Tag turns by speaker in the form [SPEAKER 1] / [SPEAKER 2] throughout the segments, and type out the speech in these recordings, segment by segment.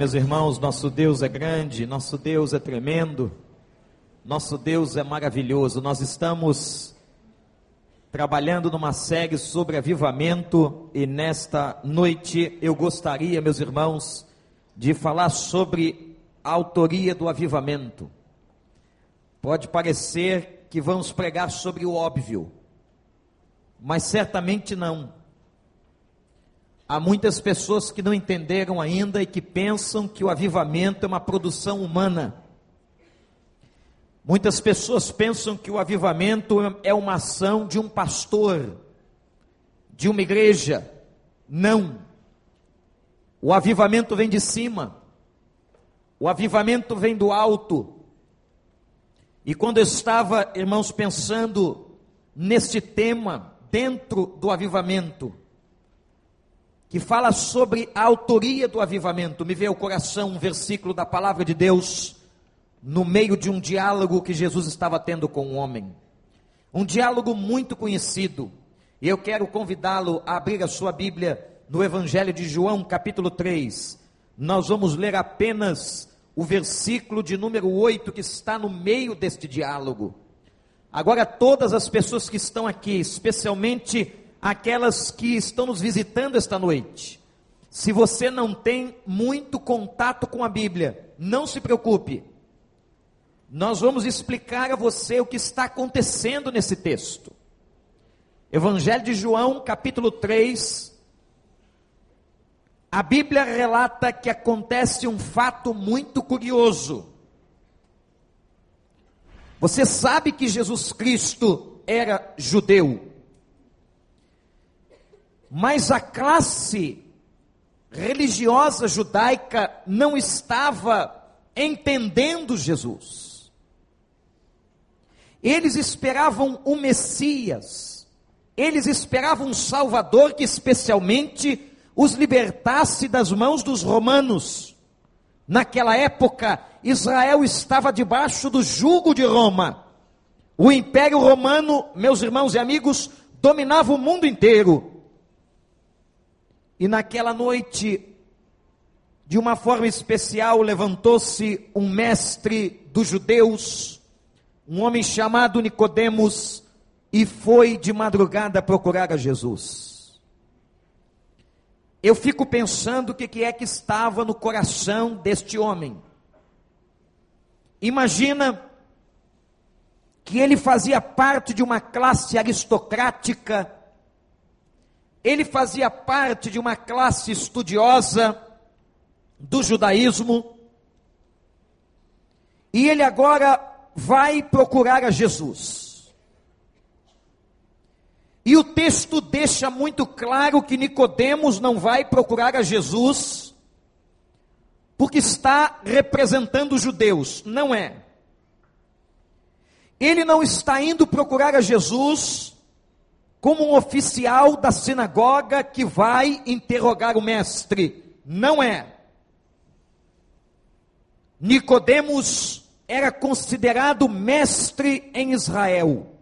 [SPEAKER 1] meus irmãos, nosso Deus é grande, nosso Deus é tremendo, nosso Deus é maravilhoso. Nós estamos trabalhando numa série sobre avivamento e nesta noite eu gostaria, meus irmãos, de falar sobre a autoria do avivamento. Pode parecer que vamos pregar sobre o óbvio, mas certamente não. Há muitas pessoas que não entenderam ainda e que pensam que o avivamento é uma produção humana. Muitas pessoas pensam que o avivamento é uma ação de um pastor, de uma igreja. Não. O avivamento vem de cima. O avivamento vem do alto. E quando eu estava, irmãos, pensando neste tema, dentro do avivamento, que fala sobre a autoria do avivamento. Me veio ao coração um versículo da palavra de Deus, no meio de um diálogo que Jesus estava tendo com um homem. Um diálogo muito conhecido. E eu quero convidá-lo a abrir a sua Bíblia no Evangelho de João, capítulo 3. Nós vamos ler apenas o versículo de número 8 que está no meio deste diálogo. Agora, todas as pessoas que estão aqui, especialmente aquelas que estão nos visitando esta noite. Se você não tem muito contato com a Bíblia, não se preocupe. Nós vamos explicar a você o que está acontecendo nesse texto. Evangelho de João, capítulo 3. A Bíblia relata que acontece um fato muito curioso. Você sabe que Jesus Cristo era judeu. Mas a classe religiosa judaica não estava entendendo Jesus. Eles esperavam o Messias, eles esperavam um Salvador que especialmente os libertasse das mãos dos romanos. Naquela época, Israel estava debaixo do jugo de Roma. O Império Romano, meus irmãos e amigos, dominava o mundo inteiro. E naquela noite, de uma forma especial, levantou-se um mestre dos judeus, um homem chamado Nicodemos, e foi de madrugada procurar a Jesus. Eu fico pensando o que, que é que estava no coração deste homem. Imagina que ele fazia parte de uma classe aristocrática ele fazia parte de uma classe estudiosa do judaísmo, e ele agora vai procurar a Jesus. E o texto deixa muito claro que Nicodemos não vai procurar a Jesus porque está representando os judeus, não é. Ele não está indo procurar a Jesus como um oficial da sinagoga que vai interrogar o mestre. Não é. Nicodemos era considerado mestre em Israel.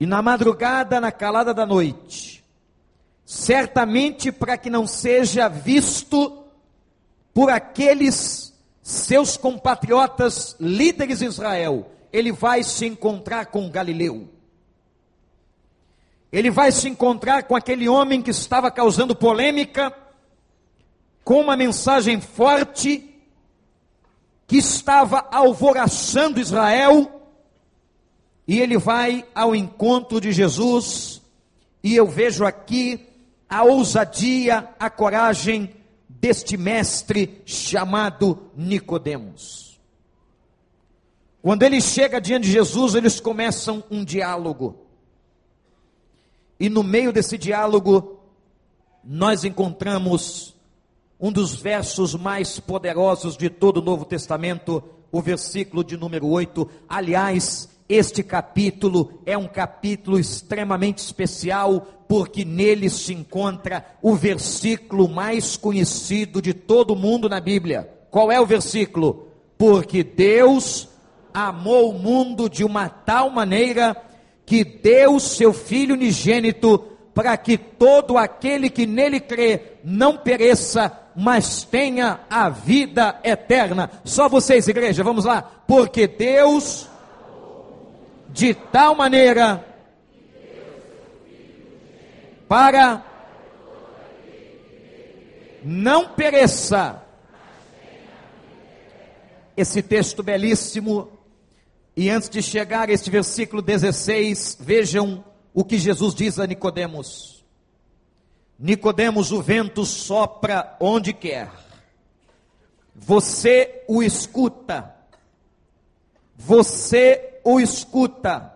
[SPEAKER 1] E na madrugada, na calada da noite, certamente para que não seja visto por aqueles seus compatriotas líderes em Israel, ele vai se encontrar com Galileu ele vai se encontrar com aquele homem que estava causando polêmica, com uma mensagem forte, que estava alvoraçando Israel, e ele vai ao encontro de Jesus, e eu vejo aqui a ousadia, a coragem deste mestre chamado Nicodemos. Quando ele chega diante de Jesus, eles começam um diálogo. E no meio desse diálogo, nós encontramos um dos versos mais poderosos de todo o Novo Testamento, o versículo de número 8. Aliás, este capítulo é um capítulo extremamente especial, porque nele se encontra o versículo mais conhecido de todo mundo na Bíblia. Qual é o versículo? Porque Deus amou o mundo de uma tal maneira que deu seu Filho unigênito para que todo aquele que nele crê não pereça, mas tenha a vida eterna. Só vocês, igreja, vamos lá. Porque Deus, de tal maneira, para não pereça. Esse texto belíssimo. E antes de chegar a este versículo 16, vejam o que Jesus diz a Nicodemos. Nicodemos, o vento sopra onde quer. Você o escuta. Você o escuta,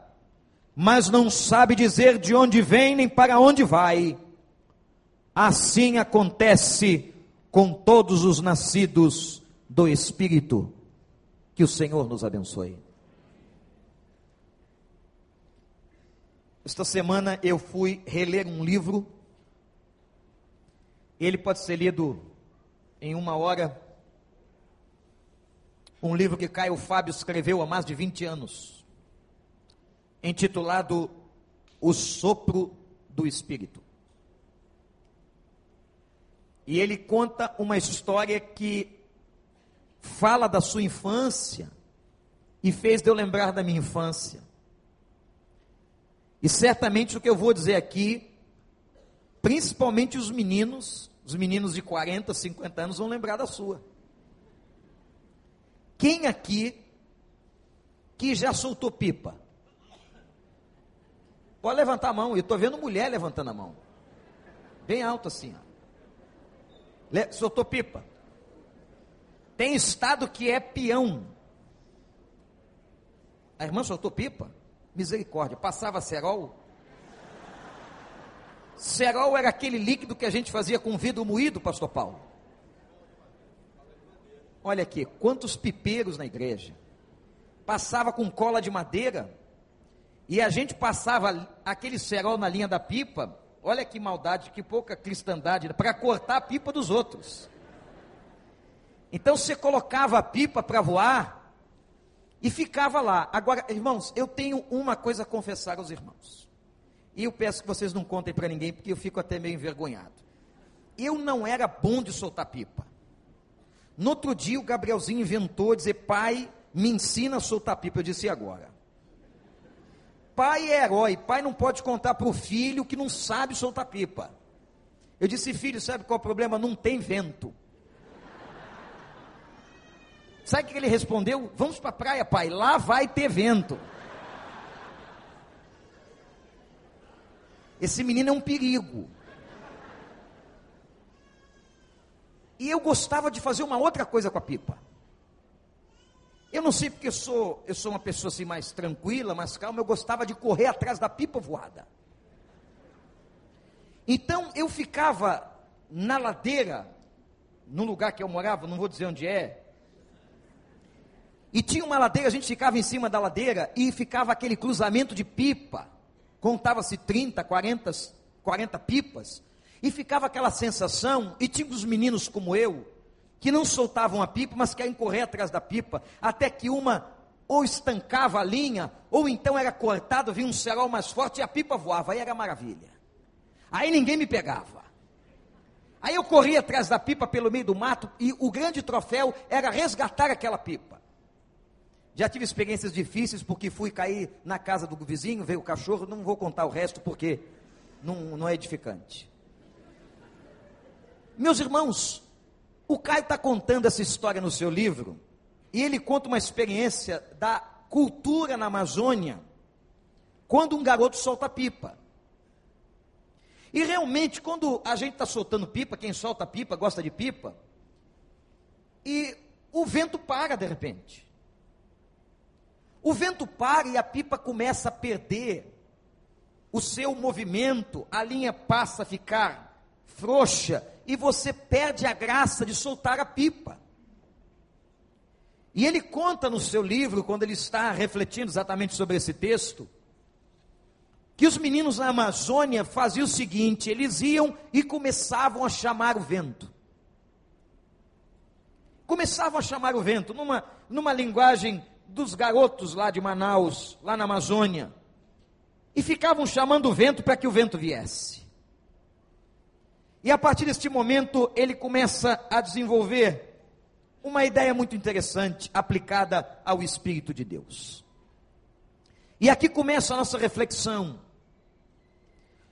[SPEAKER 1] mas não sabe dizer de onde vem nem para onde vai. Assim acontece com todos os nascidos do Espírito. Que o Senhor nos abençoe. Esta semana eu fui reler um livro. Ele pode ser lido em uma hora. Um livro que Caio Fábio escreveu há mais de 20 anos, intitulado O Sopro do Espírito. E ele conta uma história que fala da sua infância e fez eu lembrar da minha infância. E certamente o que eu vou dizer aqui, principalmente os meninos, os meninos de 40, 50 anos vão lembrar da sua. Quem aqui que já soltou pipa? Pode levantar a mão, eu estou vendo mulher levantando a mão. Bem alto assim. Ó. Soltou pipa. Tem estado que é peão. A irmã soltou pipa? Misericórdia. Passava cerol? Cerol era aquele líquido que a gente fazia com vidro moído, pastor Paulo. Olha aqui, quantos pipeiros na igreja. Passava com cola de madeira e a gente passava aquele cerol na linha da pipa. Olha que maldade, que pouca cristandade, para cortar a pipa dos outros. Então você colocava a pipa para voar e ficava lá. Agora, irmãos, eu tenho uma coisa a confessar aos irmãos. E eu peço que vocês não contem para ninguém, porque eu fico até meio envergonhado. Eu não era bom de soltar pipa. No outro dia, o Gabrielzinho inventou dizer: Pai, me ensina a soltar pipa. Eu disse: e agora? Pai é herói, pai não pode contar para o filho que não sabe soltar pipa. Eu disse: Filho, sabe qual é o problema? Não tem vento. Sabe o que ele respondeu? Vamos para a praia, pai, lá vai ter vento. Esse menino é um perigo. E eu gostava de fazer uma outra coisa com a pipa. Eu não sei porque eu sou, eu sou uma pessoa assim mais tranquila, mais calma, eu gostava de correr atrás da pipa voada. Então eu ficava na ladeira, no lugar que eu morava, não vou dizer onde é, e tinha uma ladeira, a gente ficava em cima da ladeira e ficava aquele cruzamento de pipa. Contava-se 30, 40, 40 pipas. E ficava aquela sensação, e tinha os meninos como eu, que não soltavam a pipa, mas querem correr atrás da pipa, até que uma ou estancava a linha, ou então era cortado, vinha um cerol mais forte e a pipa voava, aí era maravilha. Aí ninguém me pegava. Aí eu corria atrás da pipa pelo meio do mato, e o grande troféu era resgatar aquela pipa. Já tive experiências difíceis porque fui cair na casa do vizinho, veio o cachorro, não vou contar o resto porque não, não é edificante. Meus irmãos, o Caio está contando essa história no seu livro, e ele conta uma experiência da cultura na Amazônia, quando um garoto solta pipa. E realmente, quando a gente está soltando pipa, quem solta pipa gosta de pipa, e o vento para de repente. O vento para e a pipa começa a perder o seu movimento, a linha passa a ficar frouxa e você perde a graça de soltar a pipa. E ele conta no seu livro, quando ele está refletindo exatamente sobre esse texto, que os meninos na Amazônia faziam o seguinte: eles iam e começavam a chamar o vento. Começavam a chamar o vento, numa, numa linguagem dos garotos lá de Manaus, lá na Amazônia, e ficavam chamando o vento para que o vento viesse. E a partir deste momento, ele começa a desenvolver uma ideia muito interessante aplicada ao Espírito de Deus. E aqui começa a nossa reflexão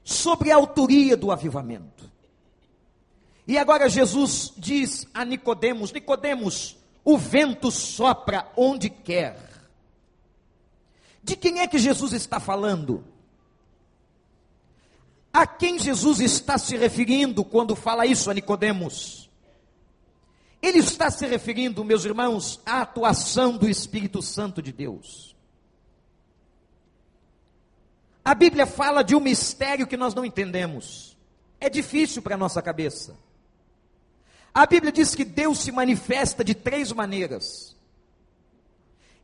[SPEAKER 1] sobre a autoria do avivamento. E agora Jesus diz a Nicodemos: Nicodemos, o vento sopra onde quer. De quem é que Jesus está falando? A quem Jesus está se referindo quando fala isso a Nicodemos? Ele está se referindo, meus irmãos, à atuação do Espírito Santo de Deus. A Bíblia fala de um mistério que nós não entendemos. É difícil para a nossa cabeça. A Bíblia diz que Deus se manifesta de três maneiras.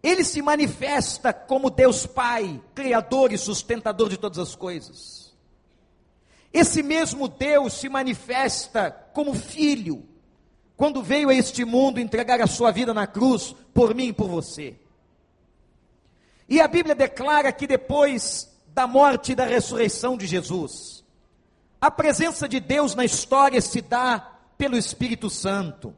[SPEAKER 1] Ele se manifesta como Deus Pai, Criador e sustentador de todas as coisas. Esse mesmo Deus se manifesta como Filho, quando veio a este mundo entregar a sua vida na cruz por mim e por você. E a Bíblia declara que depois da morte e da ressurreição de Jesus, a presença de Deus na história se dá pelo Espírito Santo.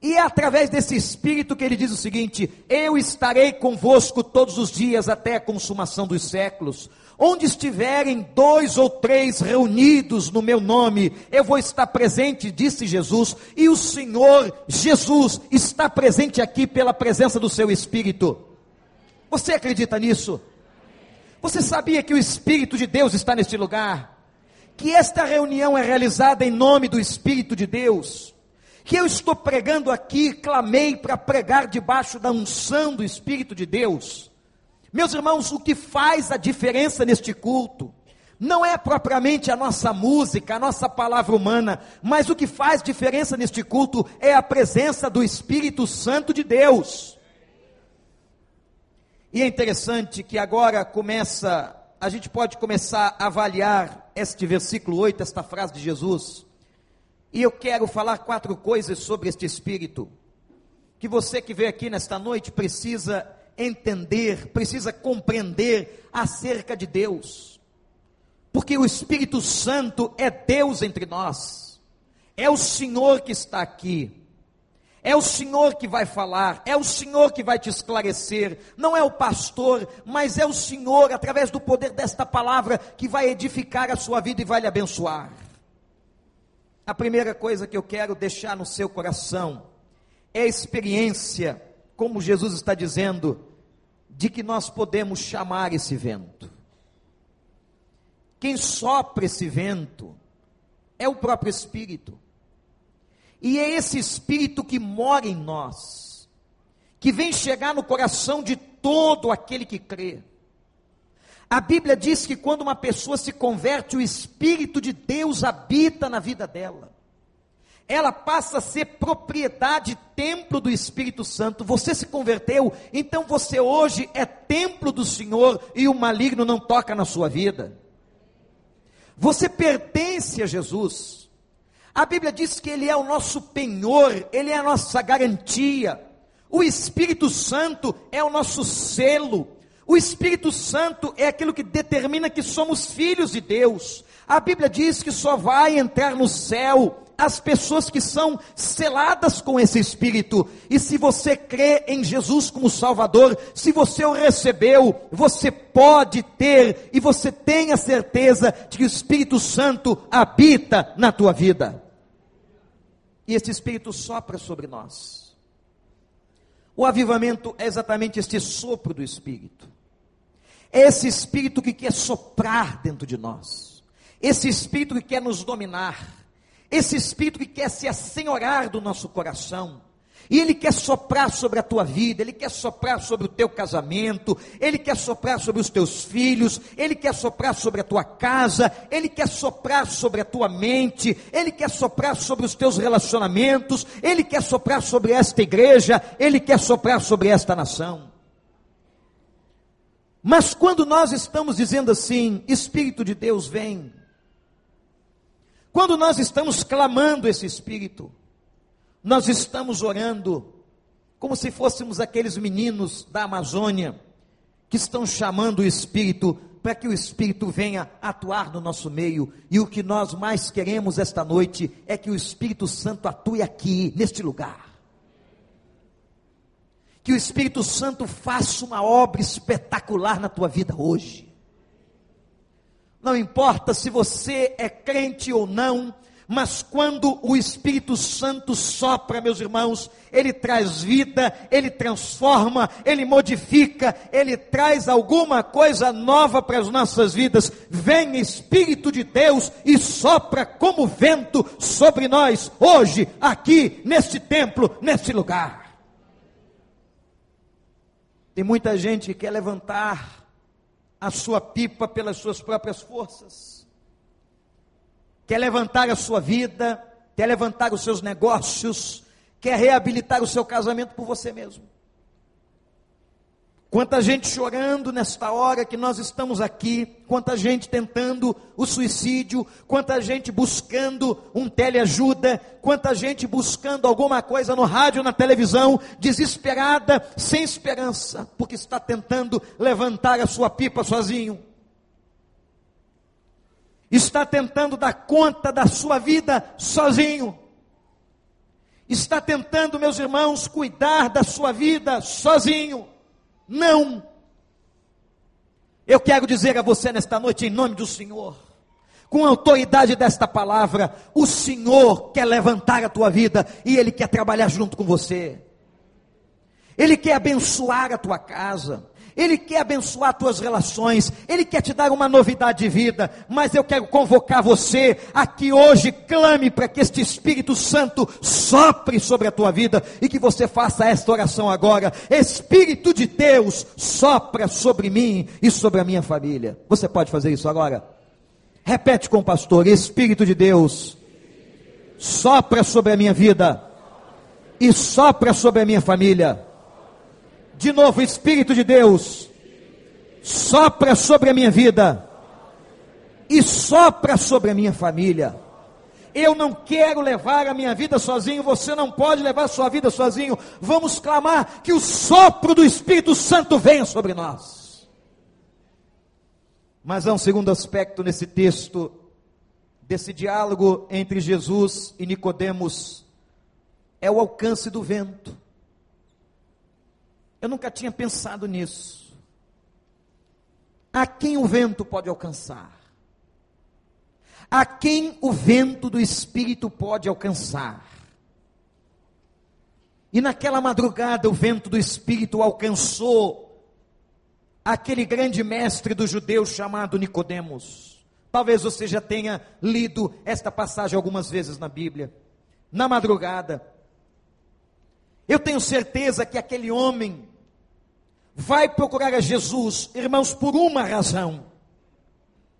[SPEAKER 1] E é através desse Espírito que ele diz o seguinte: Eu estarei convosco todos os dias até a consumação dos séculos. Onde estiverem dois ou três reunidos no meu nome, eu vou estar presente, disse Jesus, e o Senhor Jesus está presente aqui pela presença do seu Espírito. Você acredita nisso? Você sabia que o Espírito de Deus está neste lugar? Que esta reunião é realizada em nome do Espírito de Deus? Que eu estou pregando aqui, clamei para pregar debaixo da unção do Espírito de Deus? Meus irmãos, o que faz a diferença neste culto não é propriamente a nossa música, a nossa palavra humana, mas o que faz diferença neste culto é a presença do Espírito Santo de Deus. E é interessante que agora começa, a gente pode começar a avaliar este versículo 8, esta frase de Jesus. E eu quero falar quatro coisas sobre este Espírito, que você que veio aqui nesta noite precisa entender, precisa compreender acerca de Deus. Porque o Espírito Santo é Deus entre nós. É o Senhor que está aqui. É o Senhor que vai falar, é o Senhor que vai te esclarecer, não é o pastor, mas é o Senhor, através do poder desta palavra, que vai edificar a sua vida e vai lhe abençoar. A primeira coisa que eu quero deixar no seu coração é a experiência, como Jesus está dizendo, de que nós podemos chamar esse vento. Quem sopra esse vento é o próprio Espírito. E é esse Espírito que mora em nós, que vem chegar no coração de todo aquele que crê. A Bíblia diz que quando uma pessoa se converte, o Espírito de Deus habita na vida dela ela passa a ser propriedade, templo do Espírito Santo. Você se converteu, então você hoje é templo do Senhor e o maligno não toca na sua vida. Você pertence a Jesus. A Bíblia diz que Ele é o nosso penhor, Ele é a nossa garantia. O Espírito Santo é o nosso selo. O Espírito Santo é aquilo que determina que somos filhos de Deus. A Bíblia diz que só vai entrar no céu as pessoas que são seladas com esse Espírito. E se você crê em Jesus como Salvador, se você o recebeu, você pode ter e você tem a certeza de que o Espírito Santo habita na tua vida. E esse Espírito sopra sobre nós. O avivamento é exatamente este sopro do Espírito. É esse Espírito que quer soprar dentro de nós. Esse Espírito que quer nos dominar esse espírito que quer se assenhorar do nosso coração. E ele quer soprar sobre a tua vida, ele quer soprar sobre o teu casamento, ele quer soprar sobre os teus filhos, ele quer soprar sobre a tua casa, ele quer soprar sobre a tua mente, ele quer soprar sobre os teus relacionamentos, ele quer soprar sobre esta igreja, ele quer soprar sobre esta nação. Mas quando nós estamos dizendo assim, Espírito de Deus vem, quando nós estamos clamando esse Espírito, nós estamos orando como se fôssemos aqueles meninos da Amazônia que estão chamando o Espírito para que o Espírito venha atuar no nosso meio. E o que nós mais queremos esta noite é que o Espírito Santo atue aqui, neste lugar. Que o Espírito Santo faça uma obra espetacular na tua vida hoje. Não importa se você é crente ou não, mas quando o Espírito Santo sopra, meus irmãos, ele traz vida, ele transforma, ele modifica, ele traz alguma coisa nova para as nossas vidas. Vem Espírito de Deus e sopra como vento sobre nós, hoje, aqui, neste templo, neste lugar. Tem muita gente que quer levantar a sua pipa pelas suas próprias forças quer levantar a sua vida, quer levantar os seus negócios, quer reabilitar o seu casamento por você mesmo. Quanta gente chorando nesta hora que nós estamos aqui, quanta gente tentando o suicídio, quanta gente buscando um teleajuda, quanta gente buscando alguma coisa no rádio, na televisão, desesperada, sem esperança, porque está tentando levantar a sua pipa sozinho está tentando dar conta da sua vida sozinho, está tentando, meus irmãos, cuidar da sua vida sozinho. Não. Eu quero dizer a você nesta noite, em nome do Senhor, com a autoridade desta palavra, o Senhor quer levantar a tua vida e Ele quer trabalhar junto com você. Ele quer abençoar a tua casa. Ele quer abençoar tuas relações, Ele quer te dar uma novidade de vida, mas eu quero convocar você a que hoje clame para que este Espírito Santo sopre sobre a tua vida e que você faça esta oração agora. Espírito de Deus, sopra sobre mim e sobre a minha família. Você pode fazer isso agora? Repete com o pastor: Espírito de Deus, sopra sobre a minha vida e sopra sobre a minha família de novo, Espírito de Deus, sopra sobre a minha vida e sopra sobre a minha família. Eu não quero levar a minha vida sozinho, você não pode levar a sua vida sozinho. Vamos clamar que o sopro do Espírito Santo venha sobre nós. Mas há um segundo aspecto nesse texto, desse diálogo entre Jesus e Nicodemos, é o alcance do vento. Eu nunca tinha pensado nisso. A quem o vento pode alcançar? A quem o vento do Espírito pode alcançar? E naquela madrugada o vento do Espírito alcançou aquele grande mestre dos judeus chamado Nicodemos. Talvez você já tenha lido esta passagem algumas vezes na Bíblia. Na madrugada, eu tenho certeza que aquele homem vai procurar a Jesus, irmãos, por uma razão.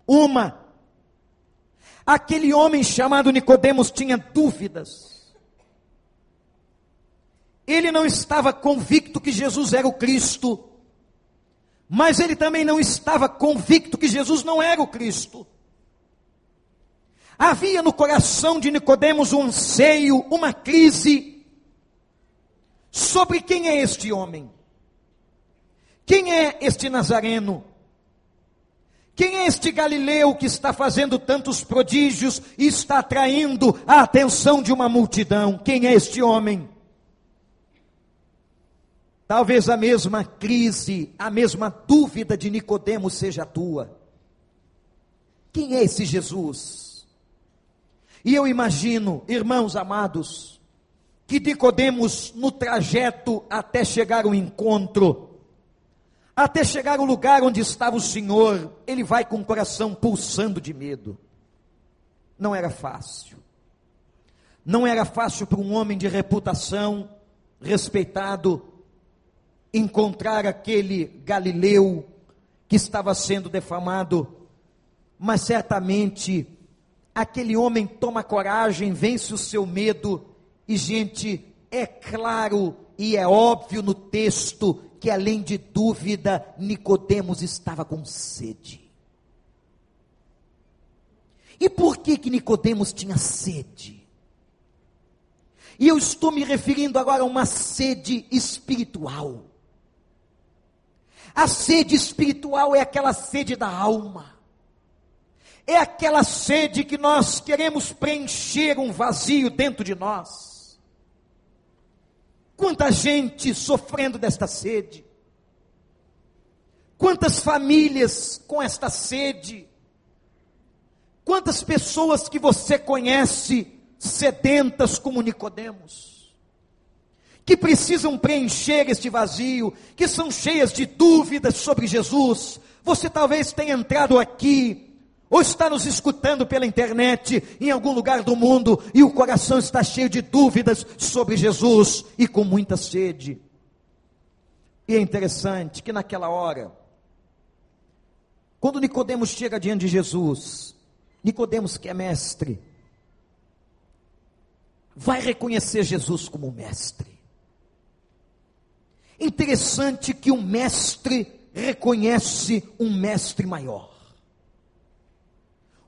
[SPEAKER 1] Uma. Aquele homem chamado Nicodemos tinha dúvidas. Ele não estava convicto que Jesus era o Cristo, mas ele também não estava convicto que Jesus não era o Cristo. Havia no coração de Nicodemos um anseio, uma crise Sobre quem é este homem? Quem é este Nazareno? Quem é este Galileu que está fazendo tantos prodígios e está atraindo a atenção de uma multidão? Quem é este homem? Talvez a mesma crise, a mesma dúvida de Nicodemos seja a tua. Quem é esse Jesus? E eu imagino, irmãos amados, que Nicodemos no trajeto até chegar ao encontro, até chegar ao lugar onde estava o Senhor, ele vai com o coração pulsando de medo. Não era fácil. Não era fácil para um homem de reputação, respeitado, encontrar aquele Galileu que estava sendo defamado, mas certamente aquele homem toma coragem, vence o seu medo e, gente, é claro e é óbvio no texto que além de dúvida, Nicodemos estava com sede. E por que que Nicodemos tinha sede? E eu estou me referindo agora a uma sede espiritual. A sede espiritual é aquela sede da alma. É aquela sede que nós queremos preencher um vazio dentro de nós. Quanta gente sofrendo desta sede. Quantas famílias com esta sede. Quantas pessoas que você conhece sedentas como Nicodemos, que precisam preencher este vazio, que são cheias de dúvidas sobre Jesus. Você talvez tenha entrado aqui ou está nos escutando pela internet em algum lugar do mundo e o coração está cheio de dúvidas sobre Jesus e com muita sede. E é interessante que naquela hora, quando Nicodemos chega diante de Jesus, Nicodemos que é mestre, vai reconhecer Jesus como mestre. Interessante que um mestre reconhece um mestre maior.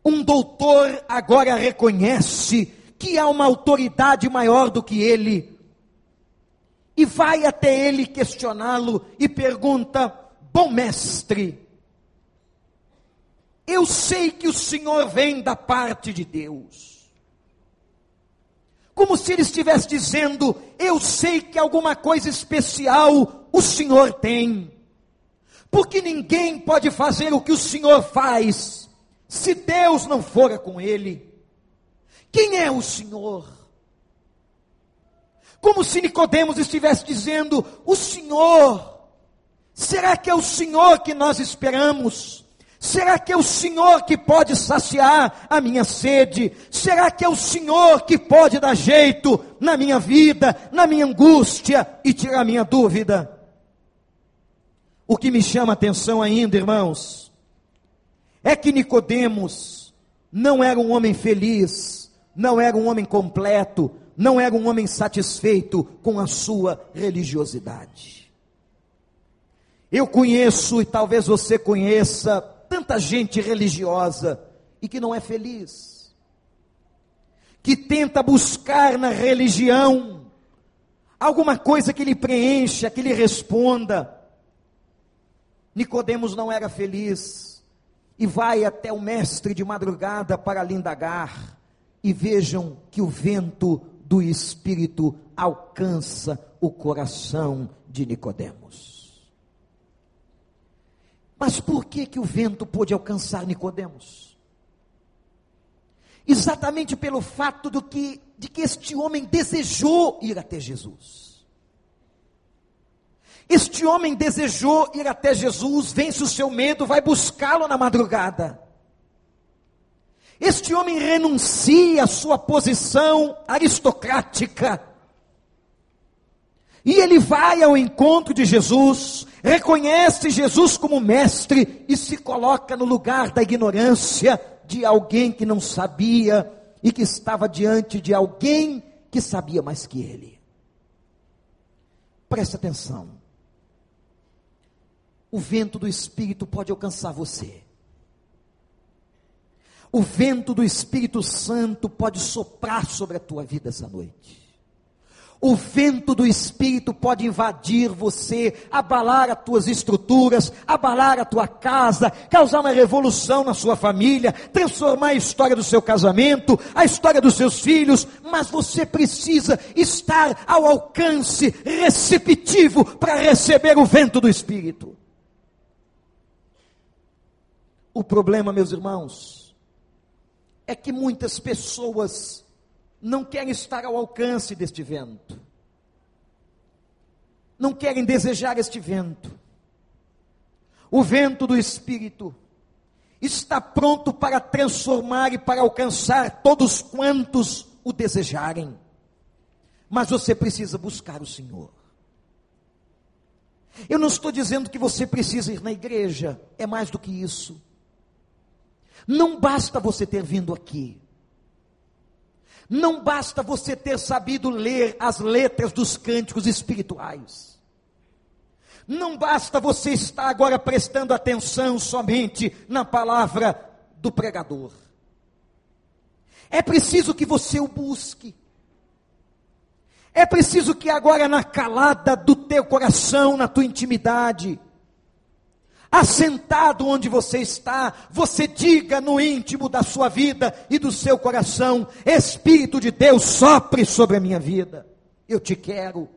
[SPEAKER 1] Um doutor agora reconhece que há uma autoridade maior do que ele. E vai até ele questioná-lo e pergunta: Bom mestre, eu sei que o Senhor vem da parte de Deus. Como se ele estivesse dizendo: Eu sei que alguma coisa especial o Senhor tem. Porque ninguém pode fazer o que o Senhor faz se Deus não fora com ele, quem é o Senhor? Como se Nicodemos estivesse dizendo: "O Senhor, será que é o Senhor que nós esperamos? Será que é o Senhor que pode saciar a minha sede? Será que é o Senhor que pode dar jeito na minha vida, na minha angústia e tirar minha dúvida?" O que me chama a atenção ainda, irmãos, é que Nicodemos não era um homem feliz, não era um homem completo, não era um homem satisfeito com a sua religiosidade. Eu conheço e talvez você conheça tanta gente religiosa e que não é feliz, que tenta buscar na religião alguma coisa que lhe preencha, que lhe responda. Nicodemos não era feliz e vai até o mestre de madrugada para lhe indagar, e vejam que o vento do Espírito alcança o coração de Nicodemos. Mas por que que o vento pôde alcançar Nicodemos? Exatamente pelo fato do que, de que este homem desejou ir até Jesus. Este homem desejou ir até Jesus, vence o seu medo, vai buscá-lo na madrugada. Este homem renuncia à sua posição aristocrática. E ele vai ao encontro de Jesus, reconhece Jesus como mestre e se coloca no lugar da ignorância de alguém que não sabia e que estava diante de alguém que sabia mais que ele. Preste atenção o vento do Espírito pode alcançar você. O vento do Espírito Santo pode soprar sobre a tua vida essa noite. O vento do Espírito pode invadir você, abalar as tuas estruturas, abalar a tua casa, causar uma revolução na sua família, transformar a história do seu casamento, a história dos seus filhos, mas você precisa estar ao alcance receptivo para receber o vento do Espírito. O problema, meus irmãos, é que muitas pessoas não querem estar ao alcance deste vento, não querem desejar este vento. O vento do Espírito está pronto para transformar e para alcançar todos quantos o desejarem, mas você precisa buscar o Senhor. Eu não estou dizendo que você precisa ir na igreja, é mais do que isso. Não basta você ter vindo aqui. Não basta você ter sabido ler as letras dos cânticos espirituais. Não basta você estar agora prestando atenção somente na palavra do pregador. É preciso que você o busque. É preciso que agora na calada do teu coração, na tua intimidade, assentado onde você está, você diga no íntimo da sua vida e do seu coração: Espírito de Deus, sopre sobre a minha vida. Eu te quero.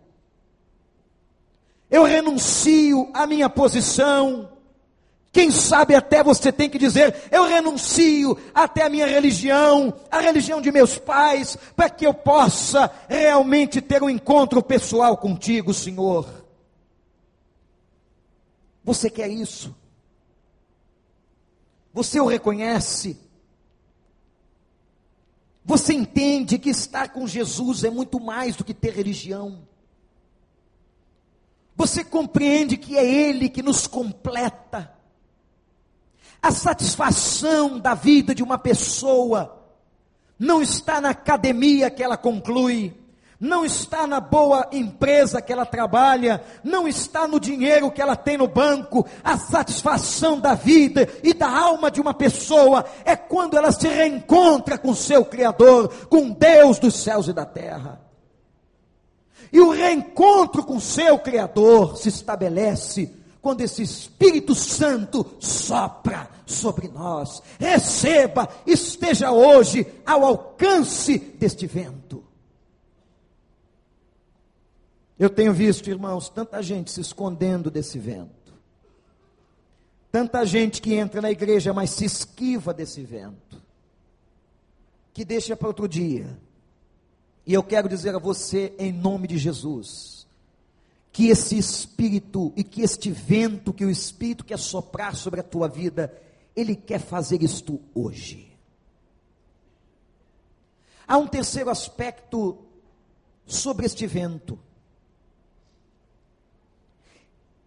[SPEAKER 1] Eu renuncio à minha posição. Quem sabe até você tem que dizer: eu renuncio até a minha religião, a religião de meus pais, para que eu possa realmente ter um encontro pessoal contigo, Senhor. Você quer isso? Você o reconhece? Você entende que estar com Jesus é muito mais do que ter religião? Você compreende que é Ele que nos completa? A satisfação da vida de uma pessoa não está na academia que ela conclui, não está na boa empresa que ela trabalha, não está no dinheiro que ela tem no banco. A satisfação da vida e da alma de uma pessoa é quando ela se reencontra com seu Criador, com Deus dos céus e da terra. E o reencontro com seu Criador se estabelece quando esse Espírito Santo sopra sobre nós. Receba, esteja hoje ao alcance deste vento. Eu tenho visto, irmãos, tanta gente se escondendo desse vento. Tanta gente que entra na igreja, mas se esquiva desse vento. Que deixa para outro dia. E eu quero dizer a você, em nome de Jesus, que esse espírito e que este vento que o espírito quer soprar sobre a tua vida, ele quer fazer isto hoje. Há um terceiro aspecto sobre este vento.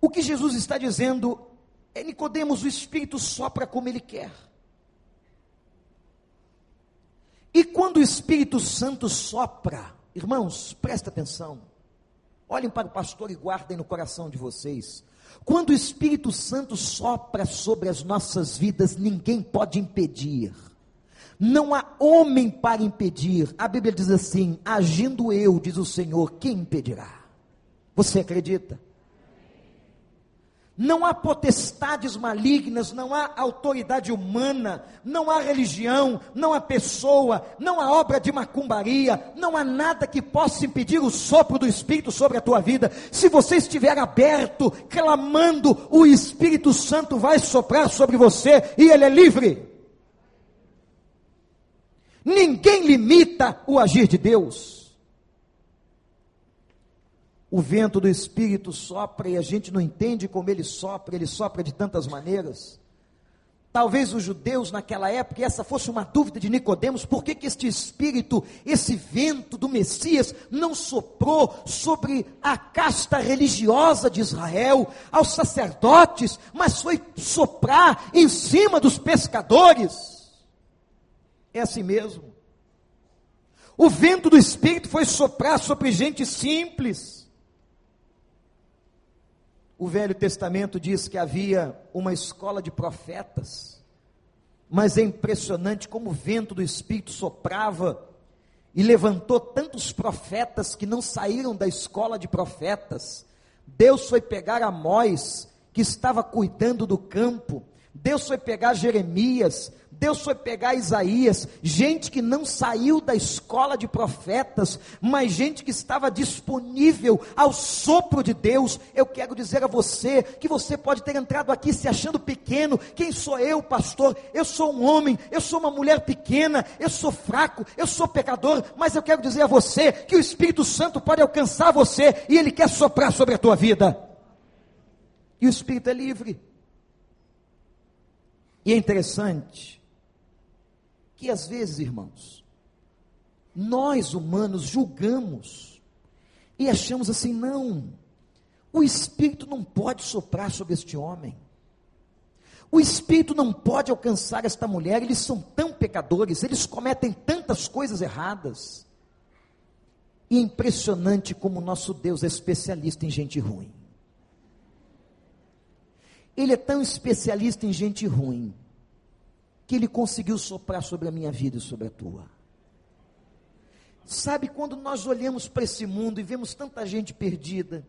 [SPEAKER 1] O que Jesus está dizendo é Nicodemos, o Espírito sopra como ele quer. E quando o Espírito Santo sopra, irmãos, presta atenção. Olhem para o pastor e guardem no coração de vocês. Quando o Espírito Santo sopra sobre as nossas vidas, ninguém pode impedir. Não há homem para impedir. A Bíblia diz assim: agindo eu, diz o Senhor, quem impedirá? Você acredita? Não há potestades malignas, não há autoridade humana, não há religião, não há pessoa, não há obra de macumbaria, não há nada que possa impedir o sopro do Espírito sobre a tua vida. Se você estiver aberto, clamando, o Espírito Santo vai soprar sobre você e ele é livre. Ninguém limita o agir de Deus o vento do Espírito sopra e a gente não entende como ele sopra, ele sopra de tantas maneiras. Talvez os judeus naquela época, e essa fosse uma dúvida de Nicodemos, por que, que este espírito, esse vento do Messias, não soprou sobre a casta religiosa de Israel, aos sacerdotes, mas foi soprar em cima dos pescadores? É assim mesmo. O vento do Espírito foi soprar sobre gente simples o Velho Testamento diz que havia uma escola de profetas, mas é impressionante como o vento do Espírito soprava e levantou tantos profetas que não saíram da escola de profetas. Deus foi pegar Amós, que estava cuidando do campo, Deus foi pegar Jeremias, Deus foi pegar Isaías, gente que não saiu da escola de profetas, mas gente que estava disponível ao sopro de Deus. Eu quero dizer a você que você pode ter entrado aqui se achando pequeno. Quem sou eu, pastor? Eu sou um homem, eu sou uma mulher pequena, eu sou fraco, eu sou pecador, mas eu quero dizer a você que o Espírito Santo pode alcançar você e ele quer soprar sobre a tua vida. E o Espírito é livre. E é interessante que às vezes, irmãos, nós humanos julgamos e achamos assim: não, o Espírito não pode soprar sobre este homem. O Espírito não pode alcançar esta mulher, eles são tão pecadores, eles cometem tantas coisas erradas. E é impressionante como nosso Deus é especialista em gente ruim. Ele é tão especialista em gente ruim, que Ele conseguiu soprar sobre a minha vida e sobre a tua. Sabe, quando nós olhamos para esse mundo e vemos tanta gente perdida,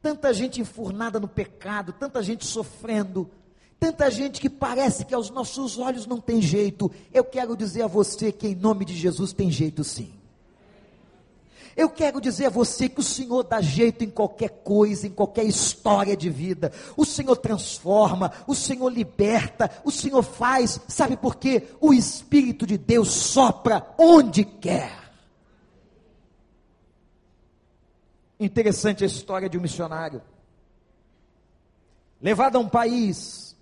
[SPEAKER 1] tanta gente enfurnada no pecado, tanta gente sofrendo, Tanta gente que parece que aos nossos olhos não tem jeito. Eu quero dizer a você que em nome de Jesus tem jeito sim. Eu quero dizer a você que o Senhor dá jeito em qualquer coisa, em qualquer história de vida. O Senhor transforma, o Senhor liberta, o Senhor faz. Sabe por quê? O Espírito de Deus sopra onde quer. Interessante a história de um missionário. Levado a um país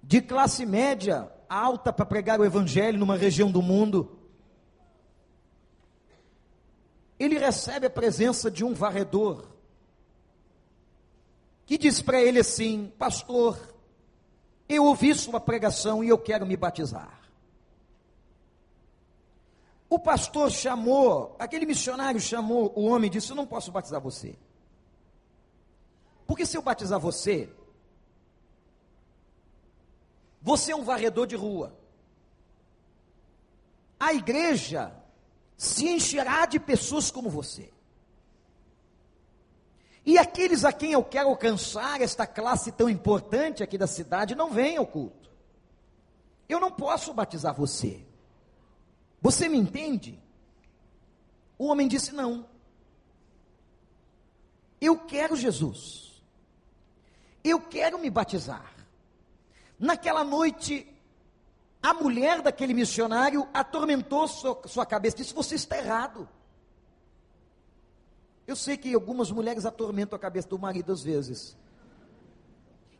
[SPEAKER 1] de classe média alta para pregar o evangelho numa região do mundo ele recebe a presença de um varredor, que diz para ele assim: Pastor, eu ouvi sua pregação e eu quero me batizar. O pastor chamou, aquele missionário chamou o homem e disse: Eu não posso batizar você. Porque se eu batizar você, você é um varredor de rua. A igreja se encherá de pessoas como você. E aqueles a quem eu quero alcançar, esta classe tão importante aqui da cidade, não vêm ao culto. Eu não posso batizar você. Você me entende? O homem disse: Não. Eu quero Jesus. Eu quero me batizar. Naquela noite, a mulher daquele missionário atormentou sua, sua cabeça, disse: Você está errado. Eu sei que algumas mulheres atormentam a cabeça do marido às vezes.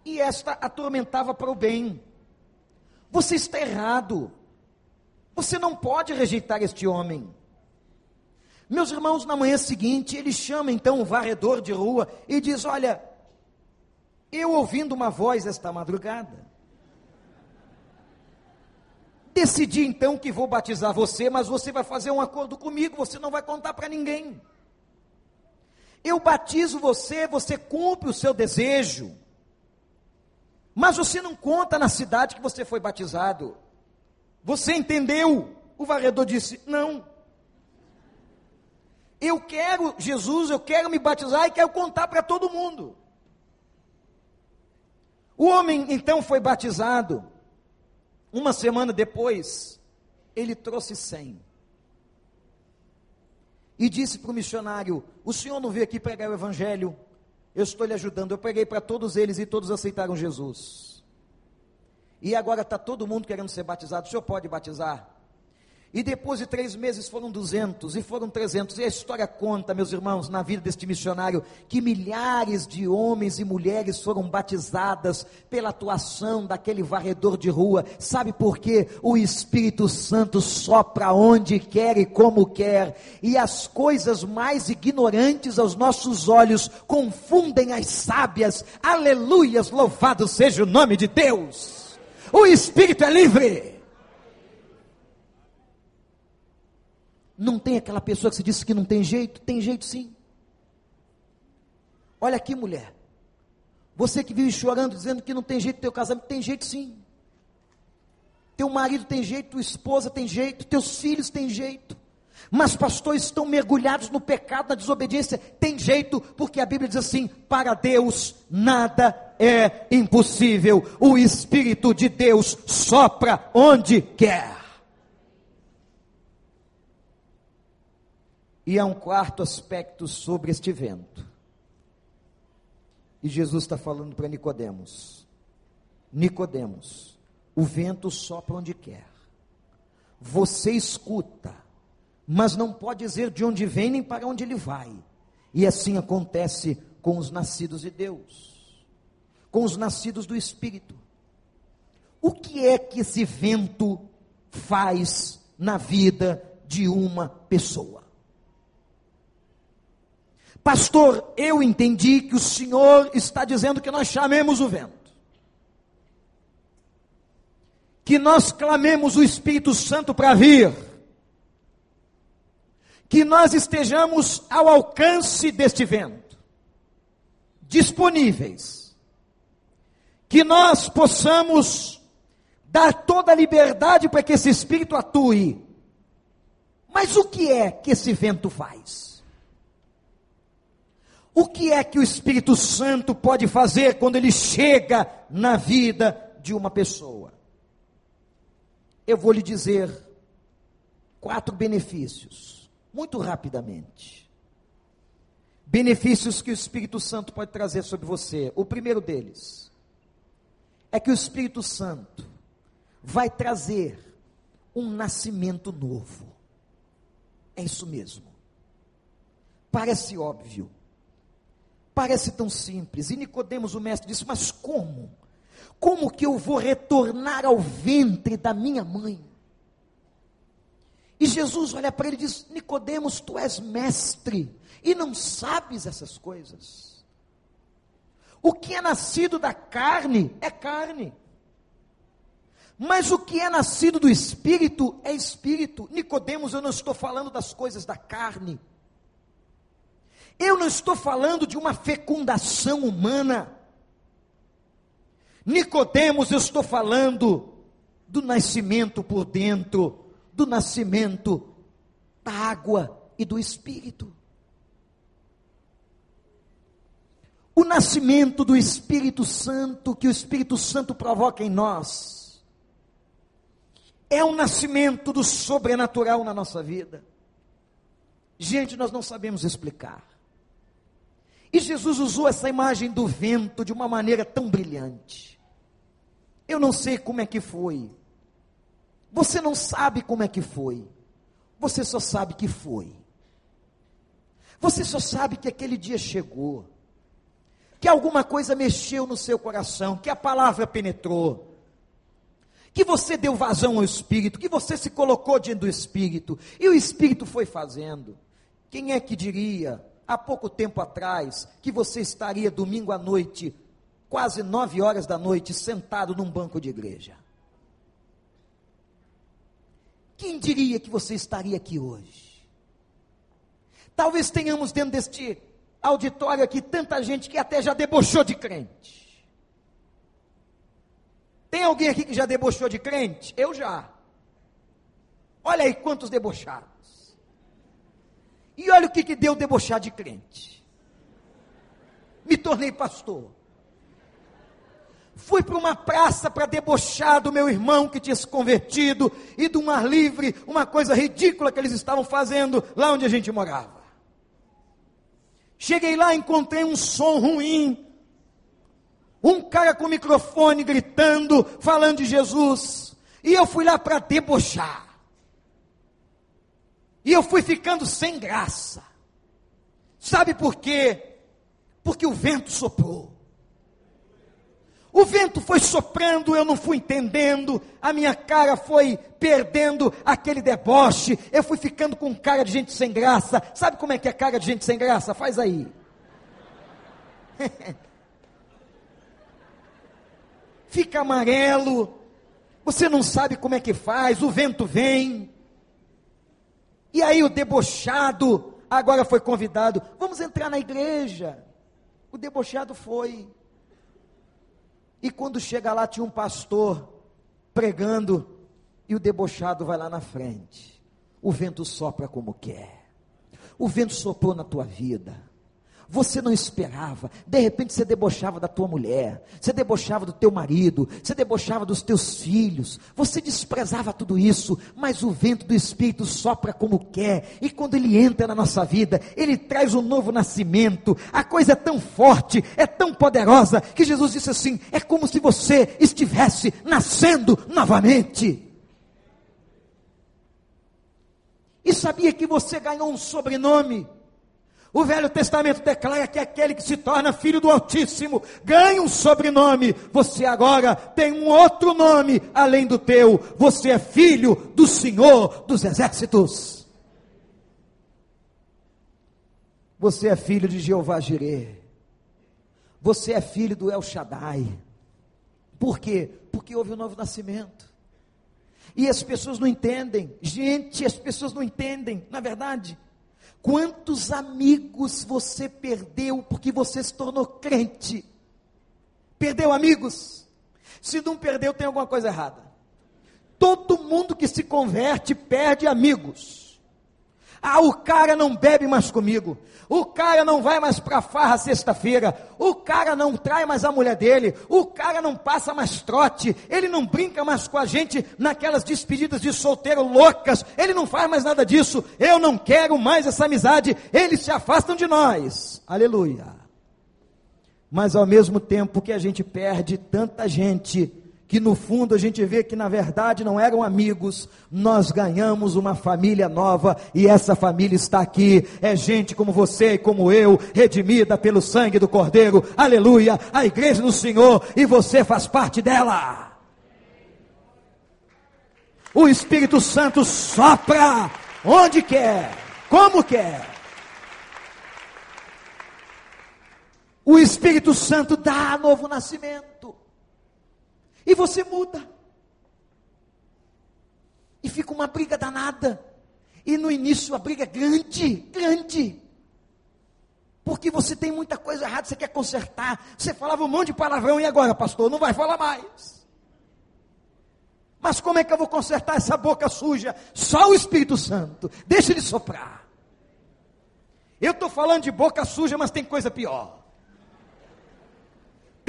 [SPEAKER 1] E esta atormentava para o bem. Você está errado. Você não pode rejeitar este homem. Meus irmãos, na manhã seguinte, ele chama então o varredor de rua e diz: Olha, eu ouvindo uma voz esta madrugada, Decidi então que vou batizar você, mas você vai fazer um acordo comigo, você não vai contar para ninguém. Eu batizo você, você cumpre o seu desejo, mas você não conta na cidade que você foi batizado. Você entendeu? O varredor disse: Não. Eu quero Jesus, eu quero me batizar e quero contar para todo mundo. O homem então foi batizado. Uma semana depois, ele trouxe cem. E disse para o missionário: O senhor não veio aqui pregar o evangelho? Eu estou lhe ajudando. Eu preguei para todos eles e todos aceitaram Jesus. E agora está todo mundo querendo ser batizado. O senhor pode batizar? E depois de três meses foram 200 e foram 300. E a história conta, meus irmãos, na vida deste missionário, que milhares de homens e mulheres foram batizadas pela atuação daquele varredor de rua. Sabe por quê? O Espírito Santo sopra onde quer e como quer. E as coisas mais ignorantes aos nossos olhos confundem as sábias. Aleluias, louvado seja o nome de Deus. O Espírito é livre. Não tem aquela pessoa que se disse que não tem jeito? Tem jeito sim. Olha aqui, mulher. Você que vive chorando, dizendo que não tem jeito teu casamento, tem jeito sim. Teu marido tem jeito, tua esposa tem jeito, teus filhos têm jeito. Mas pastores estão mergulhados no pecado, na desobediência. Tem jeito, porque a Bíblia diz assim: para Deus nada é impossível. O Espírito de Deus sopra onde quer. E há um quarto aspecto sobre este vento. E Jesus está falando para Nicodemos. Nicodemos, o vento sopra onde quer. Você escuta, mas não pode dizer de onde vem nem para onde ele vai. E assim acontece com os nascidos de Deus, com os nascidos do Espírito. O que é que esse vento faz na vida de uma pessoa? Pastor, eu entendi que o Senhor está dizendo que nós chamemos o vento. Que nós clamemos o Espírito Santo para vir. Que nós estejamos ao alcance deste vento. Disponíveis. Que nós possamos dar toda a liberdade para que esse Espírito atue. Mas o que é que esse vento faz? O que é que o Espírito Santo pode fazer quando ele chega na vida de uma pessoa? Eu vou lhe dizer quatro benefícios, muito rapidamente. Benefícios que o Espírito Santo pode trazer sobre você. O primeiro deles é que o Espírito Santo vai trazer um nascimento novo. É isso mesmo. Parece óbvio. Parece tão simples. E Nicodemos, o mestre, disse: Mas como? Como que eu vou retornar ao ventre da minha mãe? E Jesus olha para ele e diz: Nicodemos, tu és mestre e não sabes essas coisas. O que é nascido da carne é carne. Mas o que é nascido do espírito é espírito. Nicodemos, eu não estou falando das coisas da carne. Eu não estou falando de uma fecundação humana. Nicodemos, eu estou falando do nascimento por dentro, do nascimento da água e do espírito. O nascimento do Espírito Santo que o Espírito Santo provoca em nós é um nascimento do sobrenatural na nossa vida. Gente, nós não sabemos explicar. E Jesus usou essa imagem do vento de uma maneira tão brilhante. Eu não sei como é que foi. Você não sabe como é que foi. Você só sabe que foi. Você só sabe que aquele dia chegou. Que alguma coisa mexeu no seu coração, que a palavra penetrou. Que você deu vazão ao Espírito, que você se colocou diante do Espírito, e o Espírito foi fazendo. Quem é que diria há pouco tempo atrás que você estaria domingo à noite, quase nove horas da noite, sentado num banco de igreja? Quem diria que você estaria aqui hoje? Talvez tenhamos dentro deste auditório aqui tanta gente que até já debochou de crente. Tem alguém aqui que já debochou de crente? Eu já. Olha aí quantos debocharam. E olha o que, que deu debochar de crente. Me tornei pastor. Fui para uma praça para debochar do meu irmão que tinha se convertido e do mar livre, uma coisa ridícula que eles estavam fazendo lá onde a gente morava. Cheguei lá, encontrei um som ruim. Um cara com microfone gritando, falando de Jesus. E eu fui lá para debochar. E eu fui ficando sem graça. Sabe por quê? Porque o vento soprou. O vento foi soprando, eu não fui entendendo, a minha cara foi perdendo aquele deboche, eu fui ficando com cara de gente sem graça. Sabe como é que é cara de gente sem graça? Faz aí. Fica amarelo, você não sabe como é que faz, o vento vem. E aí o debochado agora foi convidado, vamos entrar na igreja. O debochado foi. E quando chega lá, tinha um pastor pregando, e o debochado vai lá na frente. O vento sopra como quer. O vento soprou na tua vida você não esperava. De repente você debochava da tua mulher, você debochava do teu marido, você debochava dos teus filhos, você desprezava tudo isso, mas o vento do Espírito sopra como quer, e quando ele entra na nossa vida, ele traz um novo nascimento. A coisa é tão forte, é tão poderosa, que Jesus disse assim: é como se você estivesse nascendo novamente. E sabia que você ganhou um sobrenome? O Velho Testamento declara que aquele que se torna filho do Altíssimo ganha um sobrenome. Você agora tem um outro nome além do teu. Você é filho do Senhor dos Exércitos. Você é filho de Jeová Jireh. Você é filho do El Shaddai. Por quê? Porque houve um novo nascimento. E as pessoas não entendem. Gente, as pessoas não entendem. Na verdade, Quantos amigos você perdeu porque você se tornou crente? Perdeu amigos? Se não perdeu, tem alguma coisa errada. Todo mundo que se converte perde amigos. Ah, o cara não bebe mais comigo. O cara não vai mais para farra sexta-feira. O cara não trai mais a mulher dele. O cara não passa mais trote. Ele não brinca mais com a gente naquelas despedidas de solteiro loucas. Ele não faz mais nada disso. Eu não quero mais essa amizade. Eles se afastam de nós. Aleluia. Mas ao mesmo tempo que a gente perde tanta gente, que no fundo a gente vê que na verdade não eram amigos, nós ganhamos uma família nova e essa família está aqui. É gente como você e como eu, redimida pelo sangue do Cordeiro. Aleluia! A igreja do Senhor e você faz parte dela. O Espírito Santo sopra onde quer, como quer. O Espírito Santo dá novo nascimento. E você muda. E fica uma briga danada. E no início a briga é grande, grande. Porque você tem muita coisa errada, você quer consertar. Você falava um monte de palavrão e agora, pastor, não vai falar mais. Mas como é que eu vou consertar essa boca suja? Só o Espírito Santo. Deixa ele soprar. Eu estou falando de boca suja, mas tem coisa pior.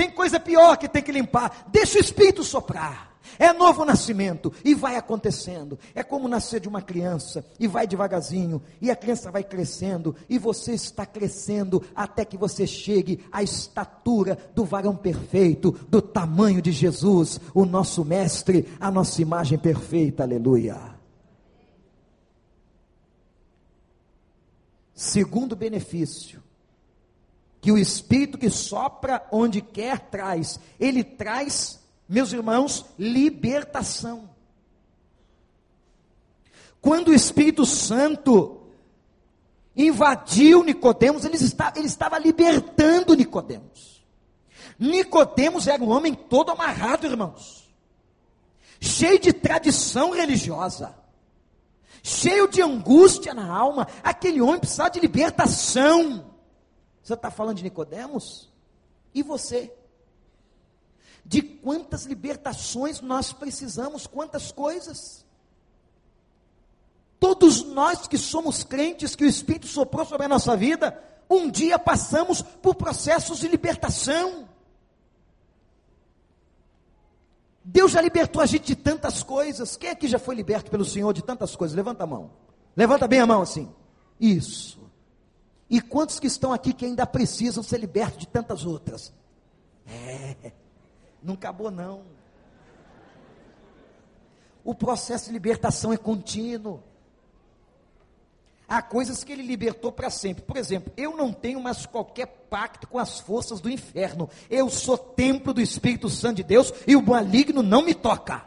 [SPEAKER 1] Tem coisa pior que tem que limpar. Deixa o Espírito soprar. É novo nascimento e vai acontecendo. É como nascer de uma criança e vai devagarzinho, e a criança vai crescendo, e você está crescendo até que você chegue à estatura do varão perfeito, do tamanho de Jesus, o nosso mestre, a nossa imagem perfeita. Aleluia. Segundo benefício, que o Espírito que sopra onde quer traz. Ele traz, meus irmãos, libertação. Quando o Espírito Santo invadiu Nicodemos, ele estava, ele estava libertando Nicodemos. Nicodemos era um homem todo amarrado, irmãos. Cheio de tradição religiosa. Cheio de angústia na alma. Aquele homem precisava de libertação. Você está falando de Nicodemos? E você? De quantas libertações nós precisamos, quantas coisas? Todos nós que somos crentes, que o Espírito soprou sobre a nossa vida, um dia passamos por processos de libertação. Deus já libertou a gente de tantas coisas. Quem aqui já foi liberto pelo Senhor de tantas coisas? Levanta a mão. Levanta bem a mão assim. Isso. E quantos que estão aqui que ainda precisam ser libertos de tantas outras? É, não acabou não. O processo de libertação é contínuo. Há coisas que ele libertou para sempre. Por exemplo, eu não tenho mais qualquer pacto com as forças do inferno. Eu sou templo do Espírito Santo de Deus e o maligno não me toca.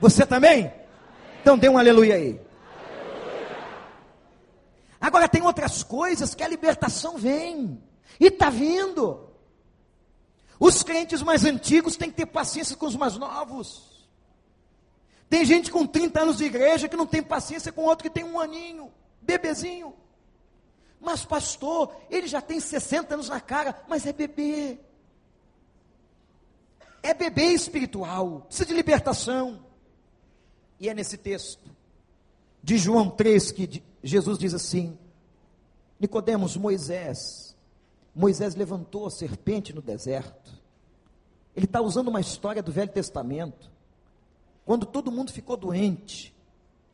[SPEAKER 1] Você também? Então dê um aleluia aí. Agora tem outras coisas que a libertação vem. E está vindo. Os crentes mais antigos têm que ter paciência com os mais novos. Tem gente com 30 anos de igreja que não tem paciência com outro que tem um aninho, bebezinho. Mas pastor, ele já tem 60 anos na cara, mas é bebê. É bebê espiritual, precisa de libertação. E é nesse texto de João 3 que Jesus diz assim: Nicodemos, Moisés, Moisés levantou a serpente no deserto. Ele está usando uma história do Velho Testamento. Quando todo mundo ficou doente,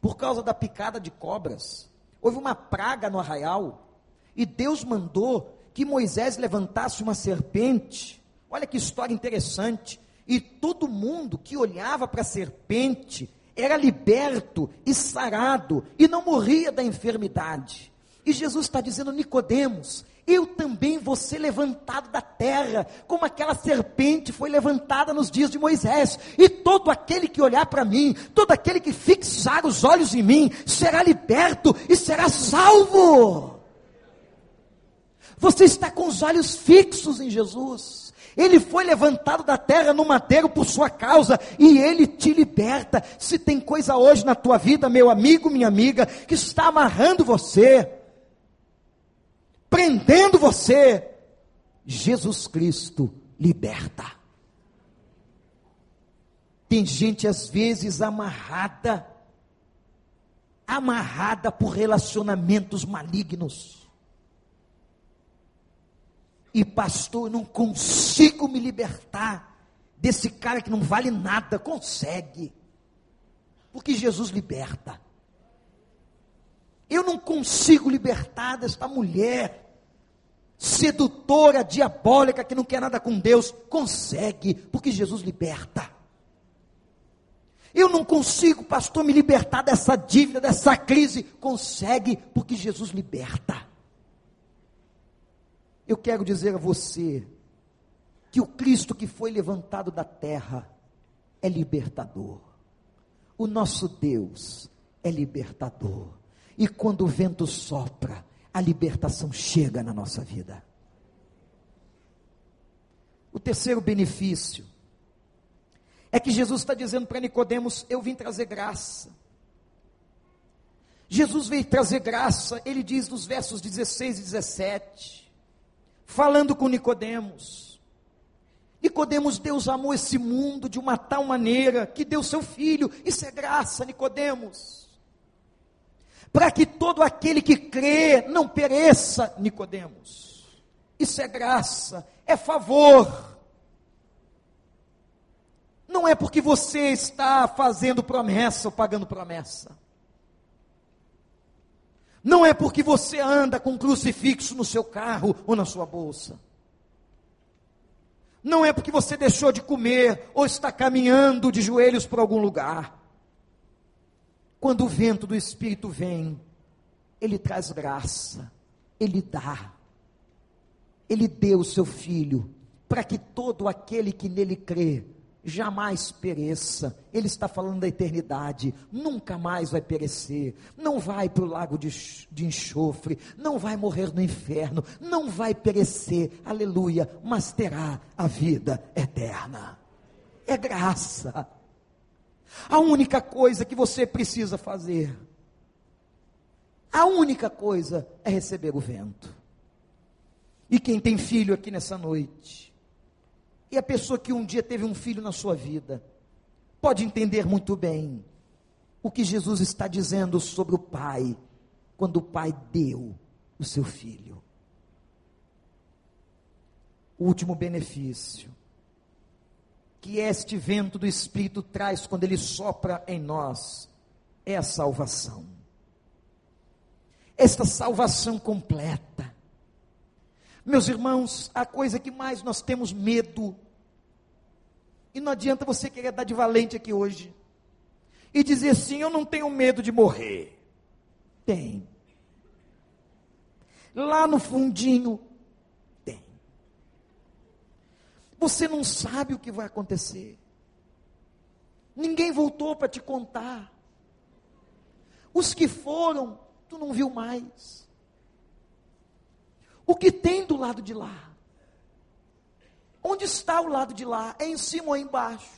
[SPEAKER 1] por causa da picada de cobras, houve uma praga no arraial, e Deus mandou que Moisés levantasse uma serpente. Olha que história interessante. E todo mundo que olhava para a serpente era liberto e sarado e não morria da enfermidade. E Jesus está dizendo, Nicodemos, eu também vou ser levantado da terra, como aquela serpente foi levantada nos dias de Moisés. E todo aquele que olhar para mim, todo aquele que fixar os olhos em mim, será liberto e será salvo. Você está com os olhos fixos em Jesus. Ele foi levantado da terra no madeiro por sua causa e ele te liberta. Se tem coisa hoje na tua vida, meu amigo, minha amiga, que está amarrando você, prendendo você, Jesus Cristo liberta. Tem gente às vezes amarrada amarrada por relacionamentos malignos. E pastor, não consigo me libertar desse cara que não vale nada. Consegue. Porque Jesus liberta. Eu não consigo libertar desta mulher sedutora, diabólica, que não quer nada com Deus. Consegue, porque Jesus liberta. Eu não consigo, pastor, me libertar dessa dívida, dessa crise. Consegue, porque Jesus liberta. Eu quero dizer a você que o Cristo que foi levantado da terra é libertador. O nosso Deus é libertador. E quando o vento sopra, a libertação chega na nossa vida. O terceiro benefício é que Jesus está dizendo para Nicodemos: Eu vim trazer graça. Jesus veio trazer graça, ele diz nos versos 16 e 17, falando com Nicodemos. Nicodemos, Deus amou esse mundo de uma tal maneira que deu seu filho. Isso é graça, Nicodemos. Para que todo aquele que crê não pereça, Nicodemos. Isso é graça, é favor não é porque você está fazendo promessa ou pagando promessa. Não é porque você anda com um crucifixo no seu carro ou na sua bolsa. Não é porque você deixou de comer ou está caminhando de joelhos para algum lugar. Quando o vento do Espírito vem, ele traz graça, ele dá. Ele deu o seu filho para que todo aquele que nele crê jamais pereça. Ele está falando da eternidade, nunca mais vai perecer, não vai para o lago de, de enxofre, não vai morrer no inferno, não vai perecer, aleluia, mas terá a vida eterna. É graça. A única coisa que você precisa fazer, a única coisa é receber o vento. E quem tem filho aqui nessa noite, e a pessoa que um dia teve um filho na sua vida pode entender muito bem o que Jesus está dizendo sobre o pai, quando o pai deu o seu filho. O último benefício que este vento do Espírito traz quando ele sopra em nós é a salvação. Esta salvação completa. Meus irmãos, a coisa que mais nós temos medo e não adianta você querer dar de valente aqui hoje. E dizer assim: eu não tenho medo de morrer. Tem. Lá no fundinho, tem. Você não sabe o que vai acontecer. Ninguém voltou para te contar. Os que foram, tu não viu mais. O que tem do lado de lá? Onde está o lado de lá? É em cima ou é embaixo?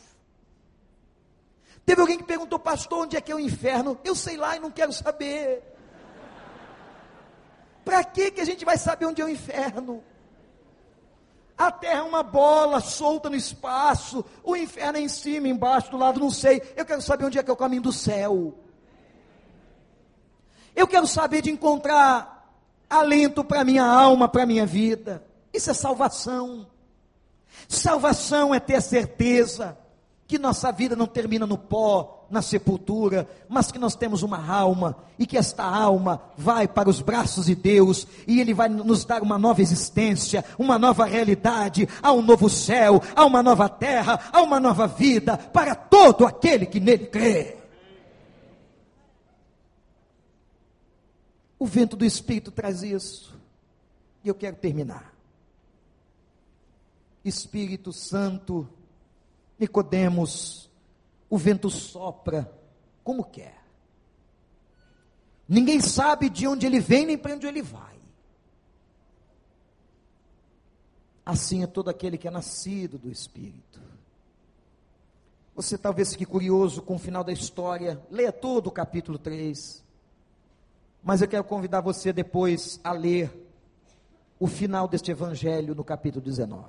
[SPEAKER 1] Teve alguém que perguntou, pastor, onde é que é o inferno? Eu sei lá e não quero saber. Para que que a gente vai saber onde é o inferno? A terra é uma bola solta no espaço, o inferno é em cima, embaixo, do lado, não sei. Eu quero saber onde é que é o caminho do céu. Eu quero saber de encontrar alento para minha alma, para minha vida. Isso é salvação. Salvação é ter certeza que nossa vida não termina no pó, na sepultura, mas que nós temos uma alma e que esta alma vai para os braços de Deus e Ele vai nos dar uma nova existência, uma nova realidade, há um novo céu, há uma nova terra, há uma nova vida para todo aquele que nele crê. O vento do Espírito traz isso, e eu quero terminar. Espírito Santo, Nicodemos, o vento sopra como quer. Ninguém sabe de onde ele vem nem para onde ele vai. Assim é todo aquele que é nascido do Espírito. Você talvez fique curioso com o final da história, leia todo o capítulo 3. Mas eu quero convidar você depois a ler o final deste evangelho no capítulo 19.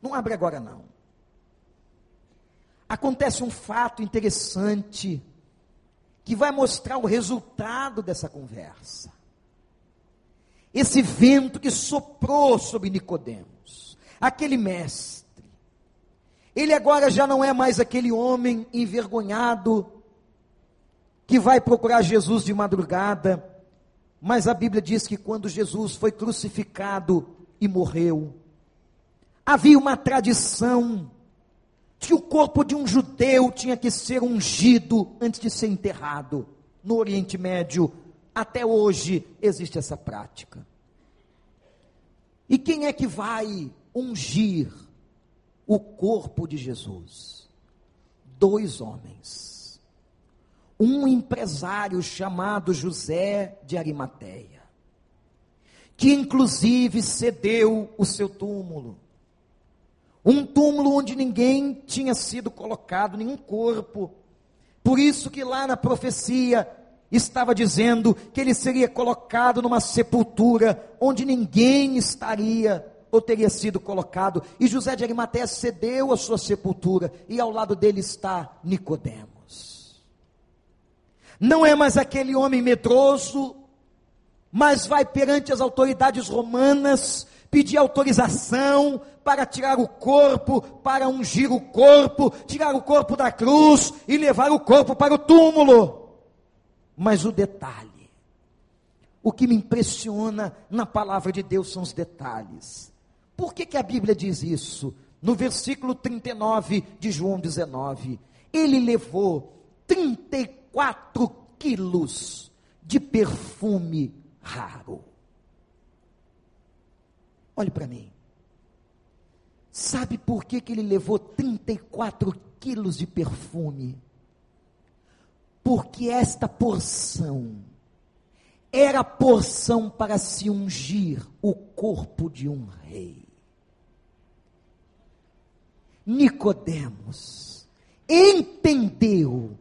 [SPEAKER 1] Não abre agora não. Acontece um fato interessante que vai mostrar o resultado dessa conversa. Esse vento que soprou sobre Nicodemos, aquele mestre. Ele agora já não é mais aquele homem envergonhado que vai procurar Jesus de madrugada, mas a Bíblia diz que quando Jesus foi crucificado e morreu, havia uma tradição que o corpo de um judeu tinha que ser ungido antes de ser enterrado. No Oriente Médio, até hoje, existe essa prática. E quem é que vai ungir o corpo de Jesus? Dois homens. Um empresário chamado José de Arimateia, que inclusive cedeu o seu túmulo um túmulo onde ninguém tinha sido colocado, nenhum corpo. Por isso que lá na profecia estava dizendo que ele seria colocado numa sepultura onde ninguém estaria ou teria sido colocado. E José de Arimateia cedeu a sua sepultura e ao lado dele está Nicodemos. Não é mais aquele homem medroso, mas vai perante as autoridades romanas pedir autorização para tirar o corpo, para ungir o corpo, tirar o corpo da cruz e levar o corpo para o túmulo. Mas o detalhe, o que me impressiona na palavra de Deus são os detalhes. Por que, que a Bíblia diz isso? No versículo 39 de João 19, ele levou 34 quilos de perfume raro. Olhe para mim. Sabe por que, que ele levou 34 quilos de perfume? Porque esta porção era porção para se ungir o corpo de um rei. Nicodemos entendeu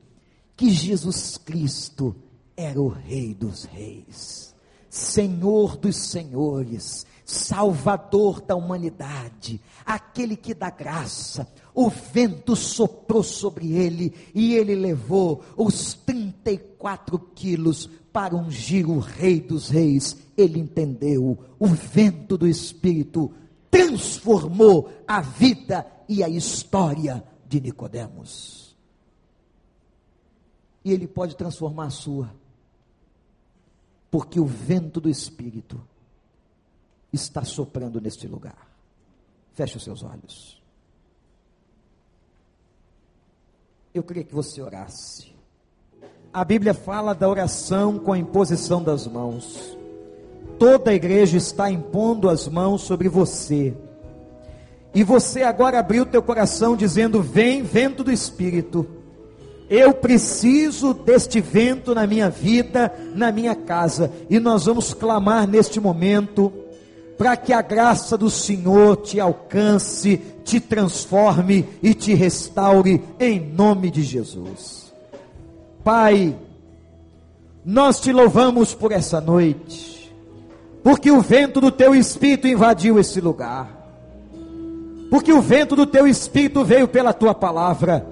[SPEAKER 1] que Jesus Cristo era o rei dos reis, Senhor dos senhores, Salvador da humanidade, aquele que dá graça. O vento soprou sobre ele e ele levou os 34 quilos para ungir o Rei dos Reis. Ele entendeu, o vento do Espírito transformou a vida e a história de Nicodemos. E ele pode transformar a sua, porque o vento do Espírito está soprando neste lugar. Feche os seus olhos. Eu queria que você orasse. A Bíblia fala da oração com a imposição das mãos. Toda a igreja está impondo as mãos sobre você. E você agora abriu teu coração dizendo: Vem, vento do Espírito. Eu preciso deste vento na minha vida, na minha casa. E nós vamos clamar neste momento para que a graça do Senhor te alcance, te transforme e te restaure em nome de Jesus. Pai, nós te louvamos por essa noite, porque o vento do teu espírito invadiu esse lugar. Porque o vento do teu espírito veio pela tua palavra.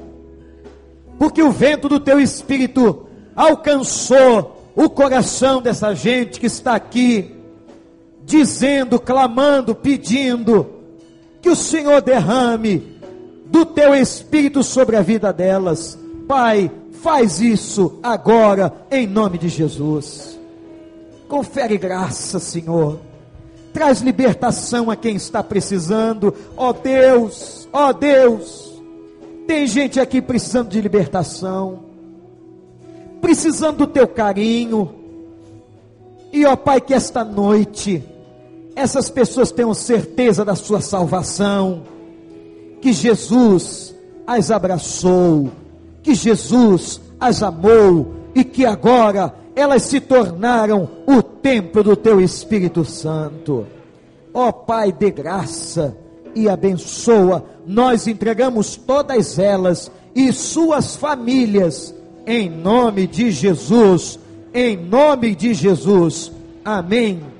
[SPEAKER 1] Porque o vento do teu espírito alcançou o coração dessa gente que está aqui dizendo, clamando, pedindo que o Senhor derrame do teu espírito sobre a vida delas. Pai, faz isso agora em nome de Jesus. Confere graça, Senhor. Traz libertação a quem está precisando. Ó oh Deus, ó oh Deus. Tem gente aqui precisando de libertação, precisando do teu carinho. E ó Pai, que esta noite essas pessoas tenham certeza da sua salvação, que Jesus as abraçou, que Jesus as amou e que agora elas se tornaram o templo do teu Espírito Santo. Ó Pai, de graça e abençoa, nós entregamos todas elas e suas famílias em nome de Jesus, em nome de Jesus. Amém